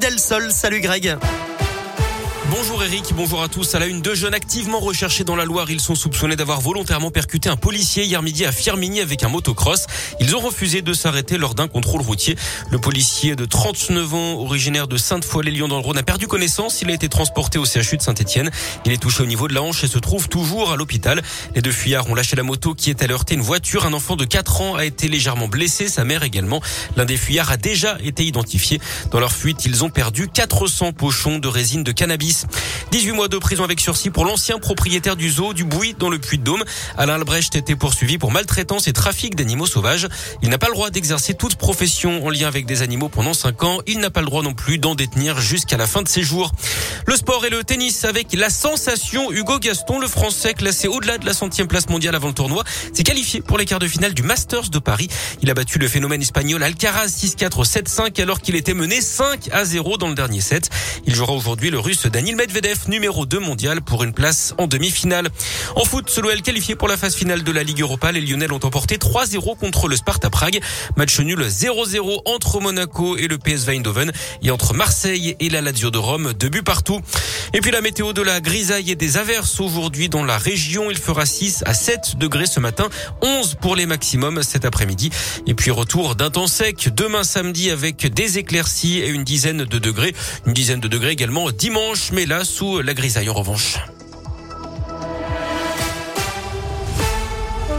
Del Sol. Salut Greg. Bonjour Eric, bonjour à tous. À la une, deux jeunes activement recherchés dans la Loire. Ils sont soupçonnés d'avoir volontairement percuté un policier hier midi à Firminy avec un motocross. Ils ont refusé de s'arrêter lors d'un contrôle routier. Le policier de 39 ans, originaire de Sainte-Foy-les-Lyons dans le Rhône, a perdu connaissance. Il a été transporté au CHU de Saint-Etienne. Il est touché au niveau de la hanche et se trouve toujours à l'hôpital. Les deux fuyards ont lâché la moto qui est allée heurter une voiture. Un enfant de 4 ans a été légèrement blessé, sa mère également. L'un des fuyards a déjà été identifié. Dans leur fuite, ils ont perdu 400 pochons de résine de cannabis. 18 mois de prison avec sursis pour l'ancien propriétaire du zoo du Bouy dans le Puy-de-Dôme. Alain Albrecht était poursuivi pour maltraitance et trafic d'animaux sauvages. Il n'a pas le droit d'exercer toute profession en lien avec des animaux pendant 5 ans. Il n'a pas le droit non plus d'en détenir jusqu'à la fin de ses jours. Le sport et le tennis avec la sensation Hugo Gaston, le français classé au-delà de la centième place mondiale avant le tournoi, s'est qualifié pour les quarts de finale du Masters de Paris. Il a battu le phénomène espagnol Alcaraz 6-4 7-5 alors qu'il était mené 5 à 0 dans le dernier set. Il jouera aujourd'hui le russe Daniel Medvedev, numéro 2 mondial pour une place en demi-finale. En foot, l'OL qualifié pour la phase finale de la Ligue Europa. Les Lyonnais ont emporté 3-0 contre le Sparta Prague. Match nul 0-0 entre Monaco et le PSV Eindhoven et entre Marseille et la Lazio de Rome. Deux buts partout. Et puis la météo de la grisaille et des averses aujourd'hui dans la région. Il fera 6 à 7 degrés ce matin, 11 pour les maximums cet après-midi. Et puis retour d'un temps sec demain samedi avec des éclaircies et une dizaine de degrés. Une dizaine de degrés également dimanche là sous la grisaille en revanche.